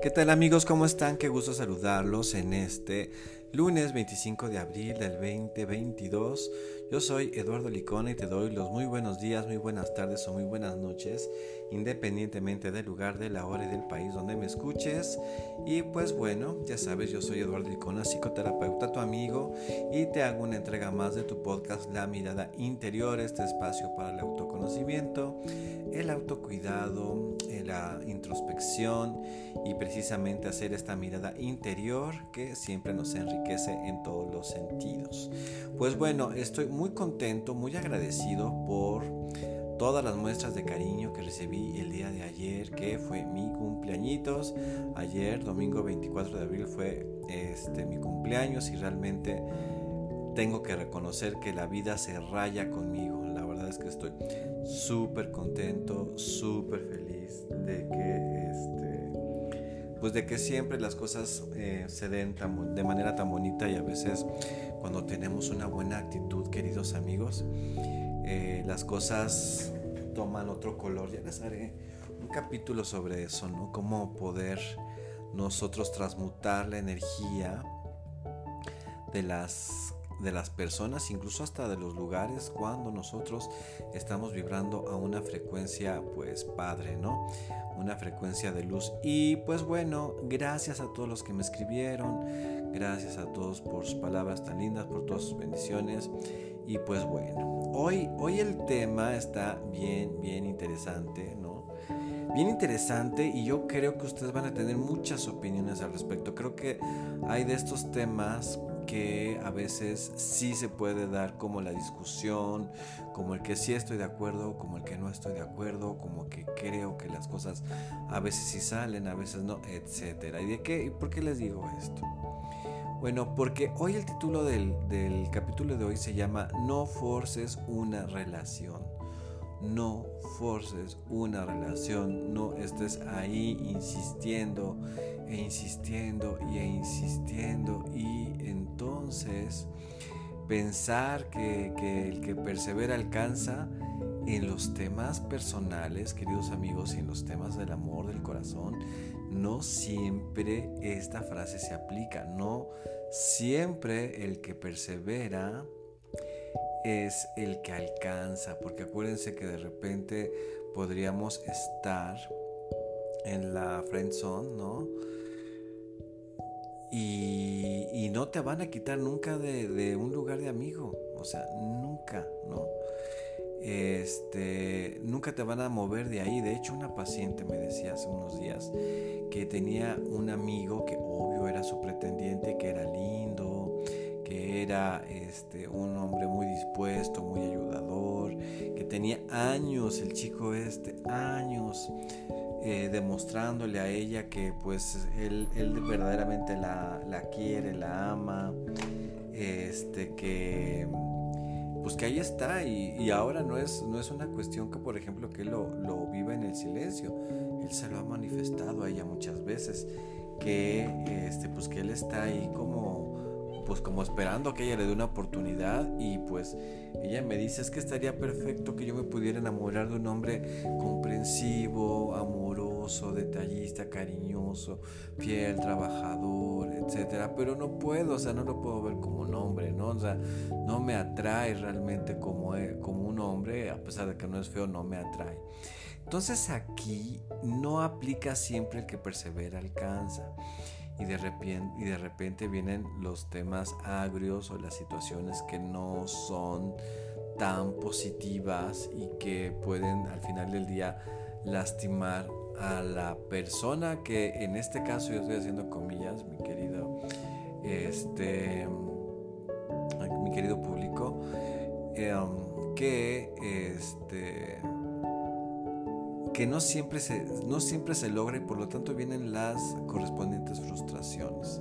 ¿Qué tal amigos? ¿Cómo están? Qué gusto saludarlos en este lunes 25 de abril del 2022. Yo soy Eduardo Licona y te doy los muy buenos días, muy buenas tardes o muy buenas noches, independientemente del lugar, de la hora y del país donde me escuches. Y pues bueno, ya sabes, yo soy Eduardo Licona, psicoterapeuta, tu amigo, y te hago una entrega más de tu podcast La Mirada Interior, este espacio para el autoconocimiento, el autocuidado, la introspección y precisamente hacer esta mirada interior que siempre nos enriquece en todos los sentidos. Pues bueno, estoy muy contento, muy agradecido por todas las muestras de cariño que recibí el día de ayer, que fue mi cumpleañitos. Ayer, domingo 24 de abril, fue este, mi cumpleaños y realmente tengo que reconocer que la vida se raya conmigo. La verdad es que estoy súper contento, súper feliz de que este, pues de que siempre las cosas eh, se den de manera tan bonita y a veces cuando tenemos una buena actitud, queridos amigos, eh, las cosas toman otro color. Ya les haré un capítulo sobre eso, ¿no? Cómo poder nosotros transmutar la energía de las de las personas, incluso hasta de los lugares, cuando nosotros estamos vibrando a una frecuencia, pues padre, ¿no? Una frecuencia de luz. Y pues bueno, gracias a todos los que me escribieron, gracias a todos por sus palabras tan lindas, por todas sus bendiciones. Y pues bueno, hoy, hoy el tema está bien, bien interesante, ¿no? Bien interesante y yo creo que ustedes van a tener muchas opiniones al respecto. Creo que hay de estos temas que a veces sí se puede dar como la discusión, como el que sí estoy de acuerdo, como el que no estoy de acuerdo, como que creo que las cosas a veces sí salen, a veces no, etcétera. ¿Y de qué? ¿Y por qué les digo esto? Bueno, porque hoy el título del, del capítulo de hoy se llama No forces una relación. No forces una relación, no estés ahí insistiendo e insistiendo y e insistiendo y entonces pensar que, el que persevera alcanza en los temas personales, queridos amigos, y en los temas del amor, del corazón, no siempre esta frase se aplica, no siempre el que persevera es el que alcanza, porque acuérdense que de repente podríamos estar en la friend zone, ¿no? Y, no te van a quitar nunca de, un lugar de amigo, o sea, nunca, ¿no? Este, nunca te van a mover de ahí. De hecho, una paciente me decía hace unos días que tenía un amigo que obvio era su pretendiente, que era lindo, que era este, un hombre muy dispuesto, muy ayudador, que tenía años, el chico este, años eh, demostrándole a ella que pues él, verdaderamente la, quiere, la ama, este, que pues que ahí está. Y, ahora no es, no es una cuestión que por ejemplo que él lo, lo viva en el silencio, él se lo ha manifestado a ella muchas veces, que este, pues que él está ahí como pues como esperando que ella le dé una oportunidad. Y pues ella me dice es que estaría perfecto que yo me pudiera enamorar de un hombre comprensivo, amoroso, detallista, cariñoso, fiel, trabajador, etcétera, pero no puedo, o sea, no lo puedo ver como un hombre, ¿no? O sea, no me atrae realmente como, eh, como un hombre, a pesar de que no es feo, no me atrae. Entonces aquí no aplica siempre el que persevera alcanza y de, repente, y de repente vienen los temas agrios o las situaciones que no son tan positivas y que pueden al final del día lastimar a la persona que en este caso yo estoy haciendo comillas, mi querido, este, mi querido público, em, que este que no siempre, se, no siempre se logra y por lo tanto vienen las correspondientes frustraciones.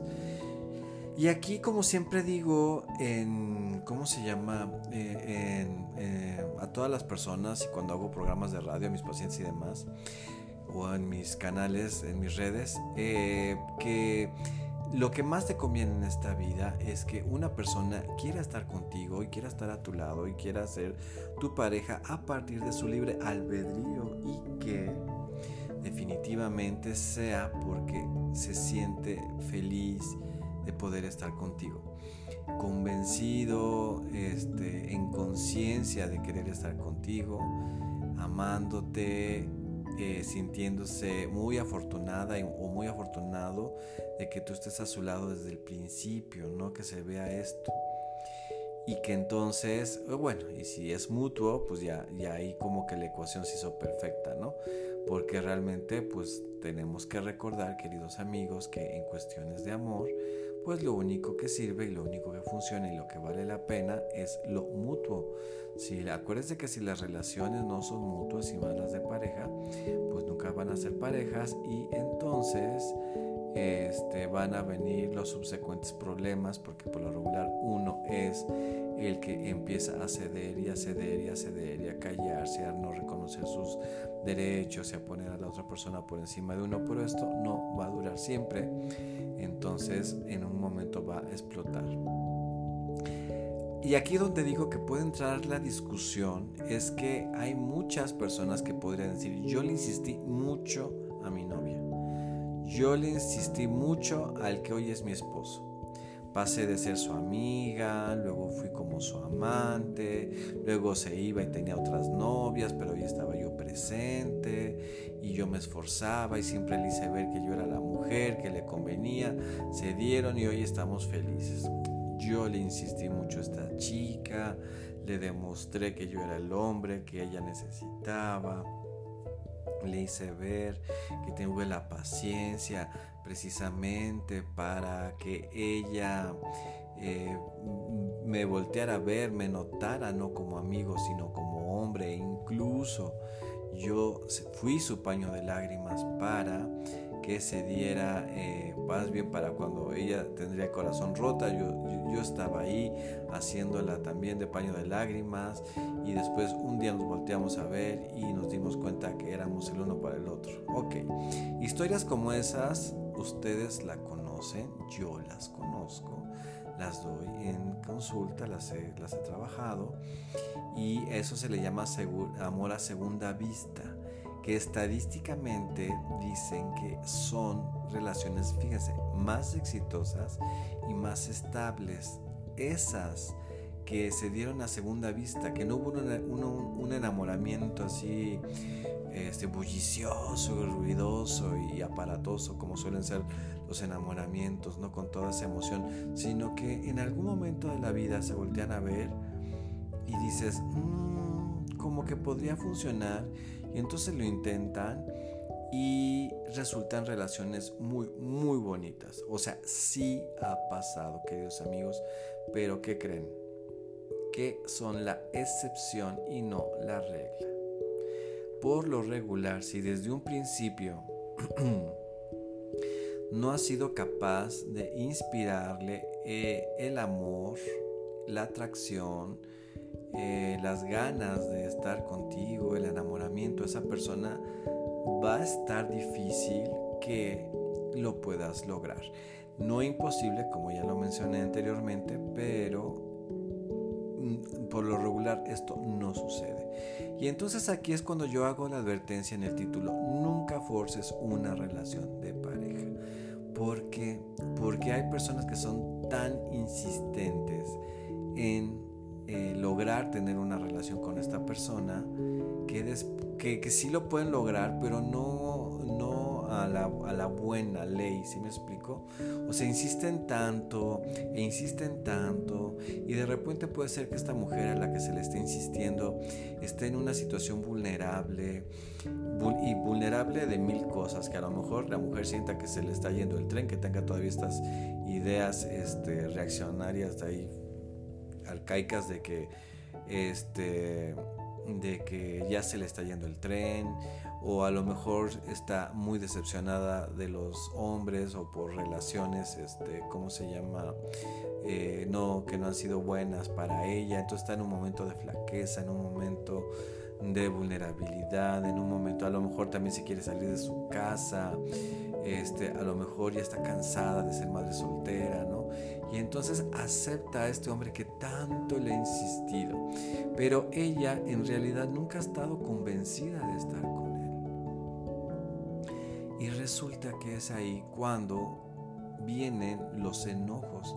Y aquí, como siempre digo, en, ¿cómo se llama? Eh, eh, a todas las personas y cuando hago programas de radio a mis pacientes y demás, o en mis canales, en mis redes, eh, que lo que más te conviene en esta vida es que una persona quiera estar contigo y quiera estar a tu lado y quiera ser tu pareja a partir de su libre albedrío y que definitivamente sea porque se siente feliz de poder estar contigo. Convencido, este, en conciencia de querer estar contigo, amándote, eh, sintiéndose muy afortunada o muy afortunado de que tú estés a su lado desde el principio, ¿no? Que se vea esto. Y que entonces, eh, bueno, y si es mutuo, pues ya, ya ahí como que la ecuación se hizo perfecta, ¿no? Porque realmente pues tenemos que recordar, queridos amigos, que en cuestiones de amor, pues lo único que sirve y lo único que funciona y lo que vale la pena es lo mutuo. Si, acuérdense que si las relaciones no son mutuas y más las de pareja, pues nunca van a ser parejas y entonces este, van a venir los subsecuentes problemas porque por lo regular uno es el que empieza a ceder y a ceder y a ceder y a callarse, a no reconocer sus derechos y a poner a la otra persona por encima de uno, pero esto no va a durar siempre, entonces en un momento va a explotar. Y aquí donde digo que puede entrar la discusión es que hay muchas personas que podrían decir, yo le insistí mucho a mi novia, yo le insistí mucho al que hoy es mi esposo. Pasé de ser su amiga, luego fui como su amante, luego se iba y tenía otras novias, pero hoy estaba yo presente y yo me esforzaba y siempre le hice ver que yo era la mujer que le convenía. Se dieron y hoy estamos felices. Yo le insistí mucho a esta chica, le demostré que yo era el hombre que ella necesitaba. Le hice ver que tengo la paciencia precisamente para que ella eh, me volteara a ver, me notara no como amigo, sino como hombre. incluso yo fui su paño de lágrimas para que se diera, eh, más bien para cuando ella tendría corazón rota, yo, yo, estaba ahí haciéndola también de paño de lágrimas y después un día nos volteamos a ver y nos dimos cuenta que éramos el uno para el otro. Ok, historias como esas ustedes la conocen, yo las conozco, las doy en consulta, las he, las he trabajado y eso se le llama amor a segunda vista que estadísticamente dicen que son relaciones, fíjense, más exitosas y más estables. Esas que se dieron a segunda vista, que no hubo un, enamoramiento así este, bullicioso, ruidoso y aparatoso como suelen ser los enamoramientos, no con toda esa emoción, sino que en algún momento de la vida se voltean a ver y dices, mm, como que podría funcionar entonces lo intentan y resultan relaciones muy, muy bonitas. O sea, sí ha pasado, queridos amigos, pero ¿qué creen? Que son la excepción y no la regla. Por lo regular, si desde un principio no has sido capaz de inspirarle eh, el amor, la atracción, eh, las ganas de estar contigo, el enamoramiento, esa persona va a estar difícil que lo puedas lograr. No imposible, como ya lo mencioné anteriormente, pero mm, por lo regular esto no sucede. Y entonces aquí es cuando yo hago la advertencia en el título, nunca forces una relación de pareja. Porque, porque hay personas que son tan insistentes en eh, lograr tener una relación con esta persona, que, que, que, sí lo pueden lograr, pero no, no a, la, a la buena ley, ¿sí me explico? O sea, insisten tanto e insisten tanto y de repente puede ser que esta mujer a la que se le esté insistiendo esté en una situación vulnerable y vulnerable de mil cosas, que a lo mejor la mujer sienta que se le está yendo el tren, que tenga todavía estas ideas este, reaccionarias de ahí arcaicas de que este de que ya se le está yendo el tren o a lo mejor está muy decepcionada de los hombres o por relaciones este cómo se llama eh, no que no han sido buenas para ella. Entonces está en un momento de flaqueza en un momento de vulnerabilidad en un momento a lo mejor también se quiere salir de su casa este a lo mejor ya está cansada de ser madre soltera no y entonces acepta a este hombre que tanto le ha insistido. Pero ella en realidad nunca ha estado convencida de estar con él. Y resulta que es ahí cuando vienen los enojos.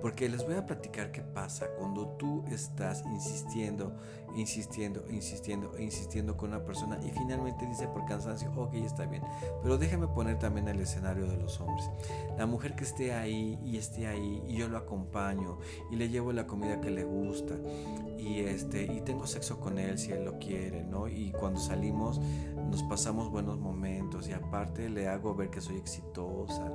Porque les voy a platicar qué pasa cuando tú estás insistiendo, insistiendo, insistiendo, insistiendo con una persona y finalmente dice por cansancio, ok, está bien. Pero déjame poner también el escenario de los hombres. La mujer que esté ahí y esté ahí y yo lo acompaño y le llevo la comida que le gusta y este y tengo sexo con él si él lo quiere, ¿no? Y cuando salimos nos pasamos buenos momentos y aparte le hago ver que soy exitosa,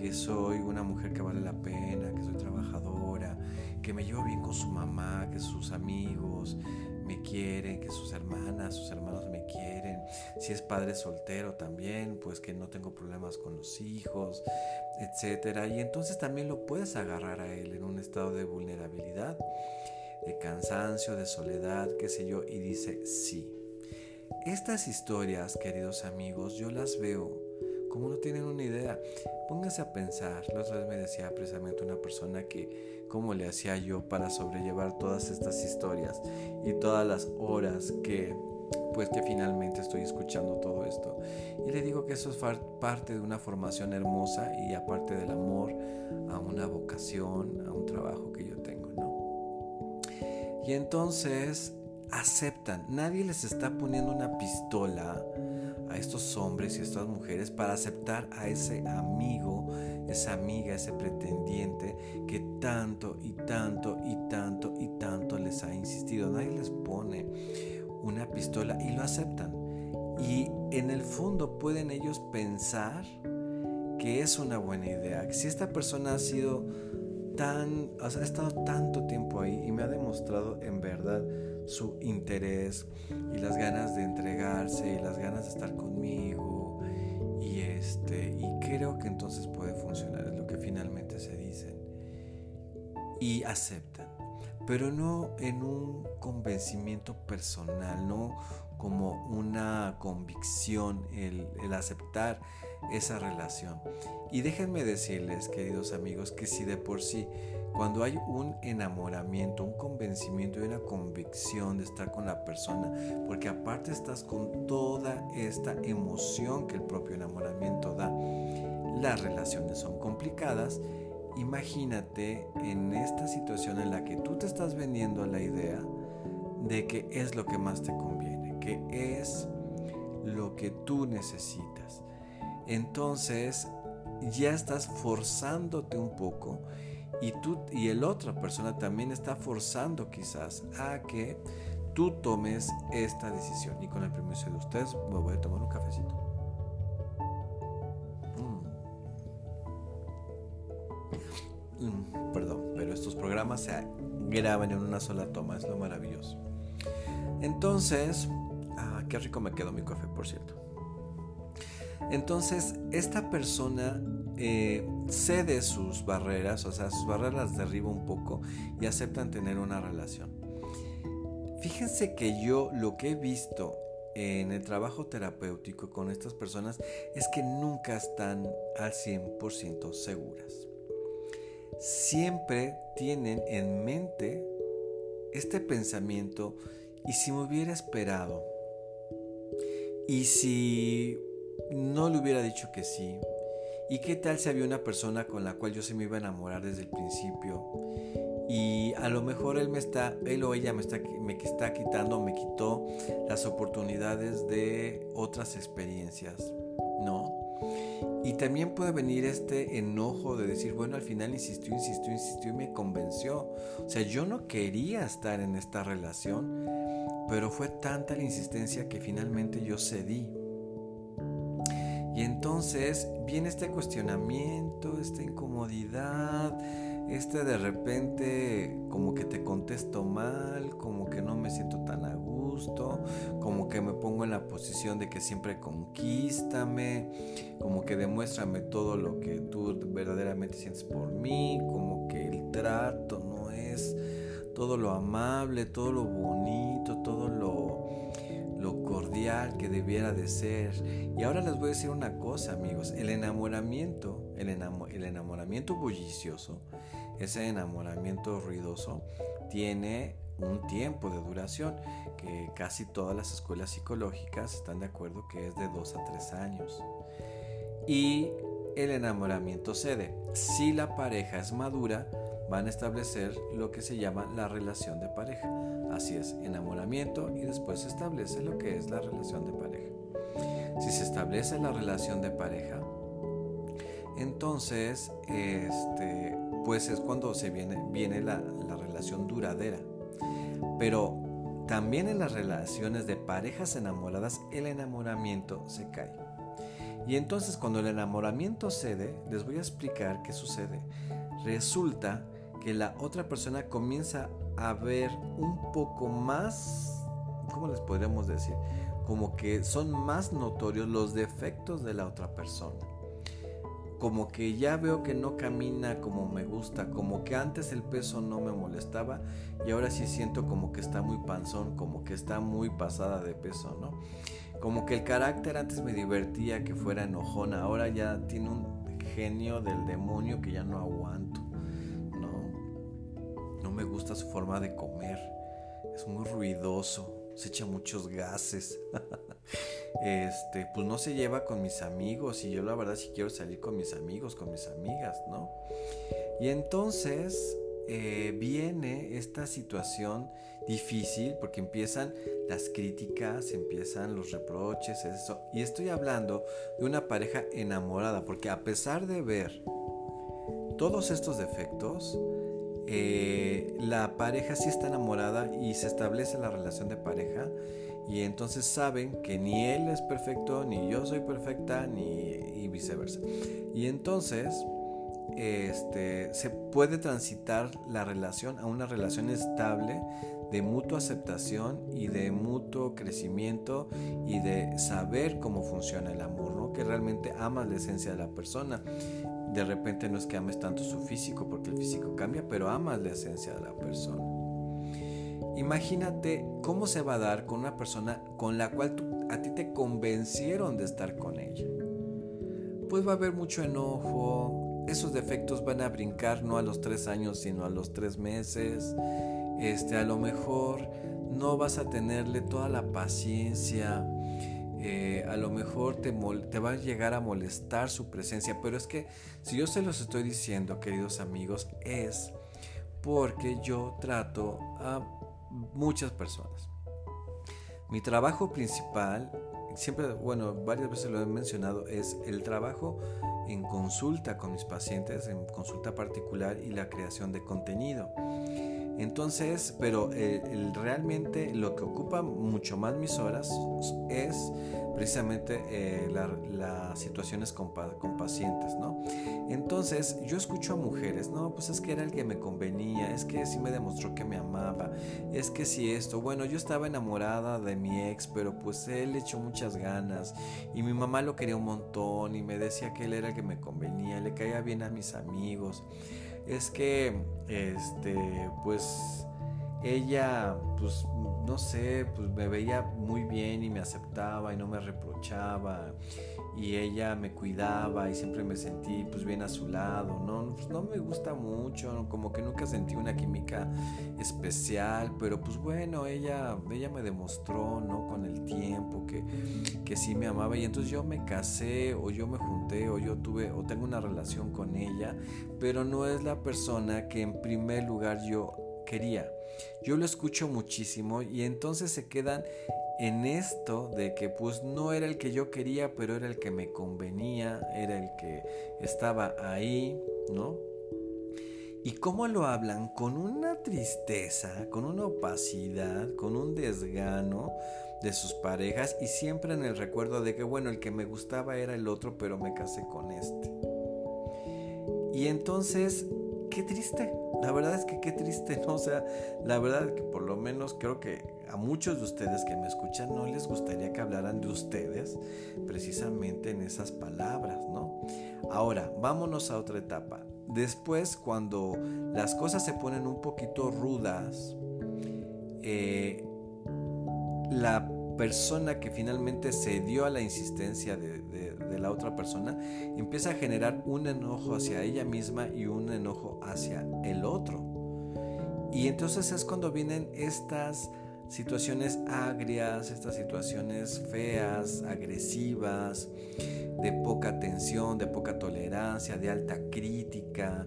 que soy una mujer que vale la pena, que soy trabajadora, que me llevo bien con su mamá, que sus amigos me quieren, que sus hermanas, sus hermanos me quieren. Si es padre soltero también, pues que no tengo problemas con los hijos, etcétera. Y entonces también lo puedes agarrar a él en un estado de vulnerabilidad, de cansancio, de soledad, qué sé yo, y dice sí. Estas historias, queridos amigos, yo las veo como no tienen una idea. Pónganse a pensar. La otra vez me decía precisamente una persona que cómo le hacía yo para sobrellevar todas estas historias y todas las horas que pues que finalmente estoy escuchando todo esto. Y le digo que eso es parte de una formación hermosa y aparte del amor a una vocación, a un trabajo que yo tengo, ¿no? Y entonces aceptan, nadie les está poniendo una pistola a estos hombres y a estas mujeres para aceptar a ese amigo, esa amiga, ese pretendiente que tanto y tanto y tanto y tanto les ha insistido. Nadie les pone una pistola y lo aceptan. Y en el fondo pueden ellos pensar que es una buena idea. Si esta persona ha sido tan, ha estado tanto tiempo ahí y me ha demostrado en verdad su interés y las ganas de entregarse y las ganas de estar conmigo. Y este y creo que entonces puede funcionar es lo que finalmente se dicen. Y aceptan pero no en un convencimiento personal no como una convicción el, aceptar esa relación y déjenme decirles queridos amigos que si de por sí cuando hay un enamoramiento, un convencimiento y una convicción de estar con la persona, porque aparte estás con toda esta emoción que el propio enamoramiento da, las relaciones son complicadas. Imagínate en esta situación en la que tú te estás vendiendo la idea de que es lo que más te conviene, que es lo que tú necesitas. Entonces ya estás forzándote un poco y tú y el otra persona también está forzando quizás a que tú tomes esta decisión. Y con el permiso de ustedes me voy a tomar un cafecito. Mm. Mm, perdón, pero estos programas se graban en una sola toma, es lo maravilloso. Entonces, qué rico me quedó mi café, por cierto. Entonces, esta persona eh, cede sus barreras, o sea, sus barreras derriba un poco y aceptan tener una relación. Fíjense que yo lo que he visto en el trabajo terapéutico con estas personas es que nunca están al 100% seguras. Siempre tienen en mente este pensamiento y si me hubiera esperado y si no le hubiera dicho que sí, ¿Y qué tal si había una persona con la cual yo se me iba a enamorar desde el principio? Y a lo mejor él me está, él o ella me está, me está quitando, me quitó las oportunidades de otras experiencias, ¿no? Y también puede venir este enojo de decir, bueno, al final insistió, insistió, insistió y me convenció. O sea, yo no quería estar en esta relación, pero fue tanta la insistencia que finalmente yo cedí. Y entonces viene este cuestionamiento, esta incomodidad, este de repente como que te contesto mal, como que no me siento tan a gusto, como que me pongo en la posición de que siempre conquístame, como que demuéstrame todo lo que tú verdaderamente sientes por mí, como que el trato todo lo amable, todo lo bonito, todo lo lo cordial que debiera de ser. Y ahora les voy a decir una cosa, amigos. El enamoramiento, el, el enamoramiento bullicioso, ese enamoramiento ruidoso, tiene un tiempo de duración que casi todas las escuelas psicológicas están de acuerdo que es de 2 a 3 años. y el enamoramiento cede. Si la pareja es madura, van a establecer lo que se llama la relación de pareja. Así es, enamoramiento y después se establece lo que es la relación de pareja. Si se establece la relación de pareja, entonces, este, pues es cuando se viene, viene la, la relación duradera. Pero también en las relaciones de parejas enamoradas, el enamoramiento se cae. Y entonces cuando el enamoramiento cede, les voy a explicar qué sucede. Resulta que la otra persona comienza a ver un poco más, ¿cómo les podríamos decir? Como que son más notorios los defectos de la otra persona. Como que ya veo que no camina como me gusta, como que antes el peso no me molestaba y ahora sí siento como que está muy panzón, como que está muy pasada de peso, ¿no? Como que el carácter antes me divertía que fuera enojona, ahora ya tiene un genio del demonio que ya no aguanto me gusta su forma de comer. Es muy ruidoso, se echa muchos gases. este, pues no se lleva con mis amigos y yo la verdad si quiero salir con mis amigos, con mis amigas, ¿no? Y entonces eh, viene esta situación difícil porque empiezan las críticas, empiezan los reproches, eso. Y estoy hablando de una pareja enamorada porque a pesar de ver todos estos defectos, eh, la pareja sí está enamorada y se establece la relación de pareja y entonces saben que ni él es perfecto, ni yo soy perfecta, ni y viceversa. Y entonces este, se puede transitar la relación a una relación estable de mutua aceptación y de mutuo crecimiento y de saber cómo funciona el amor, ¿no? que realmente amas la esencia de la persona de repente no es que ames tanto su físico, porque el físico cambia, pero amas la esencia de la persona. Imagínate cómo se va a dar con una persona con la cual a ti te convencieron de estar con ella. Pues va a haber mucho enojo, esos defectos van a brincar no a los tres años, sino a los tres meses. Este, a lo mejor no vas a tenerle toda la paciencia eh, a lo mejor te, te, va a llegar a molestar su presencia, pero es que si yo se los estoy diciendo, queridos amigos, es porque yo trato a muchas personas. Mi trabajo principal, siempre, bueno, varias veces lo he mencionado, es el trabajo en consulta con mis pacientes, en consulta particular y la creación de contenido. Entonces, pero el, realmente lo que ocupa mucho más mis horas es precisamente eh, las situaciones con, pacientes, ¿no? Entonces, yo escucho a mujeres, no, pues es que era el que me convenía, es que sí me demostró que me amaba, es que sí esto, bueno, yo estaba enamorada de mi ex, pero pues él echó muchas ganas y mi mamá lo quería un montón y me decía que él era el que me convenía, le caía bien a mis amigos es que, este, pues, ella, pues, no sé, pues me veía muy bien y me aceptaba y no me reprochaba y ella me cuidaba y siempre me sentí pues bien a su lado, ¿no? Pues, no me gusta mucho, como que nunca sentí una química especial, pero pues bueno, ella, ella me demostró, ¿no? Con el tiempo que, que sí me amaba y entonces yo me casé o yo me junté o yo tuve o tengo una relación con ella, pero no es la persona que en primer lugar yo quería. Yo lo escucho muchísimo y entonces se quedan en esto de que pues no era el que yo quería, pero era el que me convenía, era el que estaba ahí, ¿no? Y cómo lo hablan con una tristeza, con una opacidad, con un desgano de sus parejas y siempre en el recuerdo de que bueno, el que me gustaba era el otro, pero me casé con este. Y entonces, qué triste, la verdad es que qué triste, ¿no? O sea, la verdad que por lo menos creo que a muchos de ustedes que me escuchan no les gustaría que hablaran de ustedes precisamente en esas palabras, ¿no? Ahora, vámonos a otra etapa. Después, cuando las cosas se ponen un poquito rudas, eh, la persona que finalmente se dio a la insistencia de, de, la otra persona empieza a generar un enojo hacia ella misma y un enojo hacia el otro. Y entonces es cuando vienen estas situaciones agrias, estas situaciones feas, agresivas, de poca atención, de poca tolerancia, de alta crítica,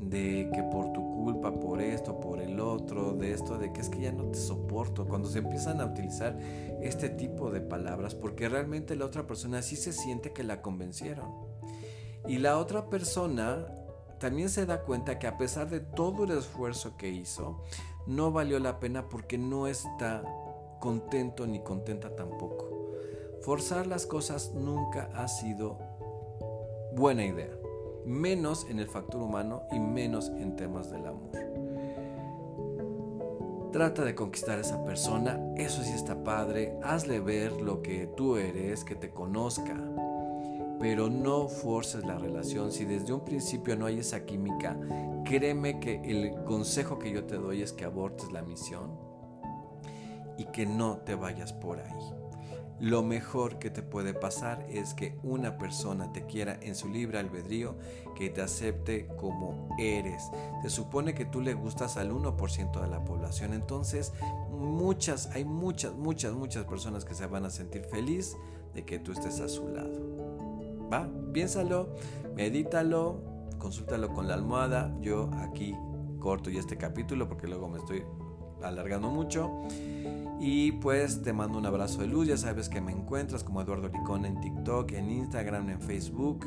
de que por tu culpa, por esto, por el otro, de esto, de que es que ya no te soporto, cuando se empiezan a utilizar este tipo de palabras, porque realmente la otra persona sí se siente que la convencieron. Y la otra persona también se da cuenta que a pesar de todo el esfuerzo que hizo, no valió la pena porque no está contento ni contenta tampoco. Forzar las cosas nunca ha sido buena idea, menos en el factor humano y menos en temas del amor. Trata de conquistar a esa persona, eso sí está padre, hazle ver lo que tú eres, que te conozca, pero no forces la relación. Si desde un principio no hay esa química, créeme que el consejo que yo te doy es que abortes la misión y que no te vayas por ahí. Lo mejor que te puede pasar es que una persona te quiera en su libre albedrío, que te acepte como eres. Se supone que tú le gustas al 1% de la población, entonces muchas, hay muchas, muchas, muchas personas que se van a sentir feliz de que tú estés a su lado. ¿Va? Piénsalo, medítalo, consúltalo con la almohada. Yo aquí corto ya este capítulo porque luego me estoy alargando mucho. Y pues te mando un abrazo de luz. Ya sabes que me encuentras como Eduardo Licón en TikTok, en Instagram, en Facebook.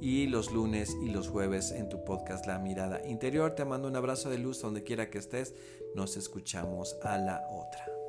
Y los lunes y los jueves en tu podcast La Mirada Interior. Te mando un abrazo de luz donde quiera que estés. Nos escuchamos a la otra.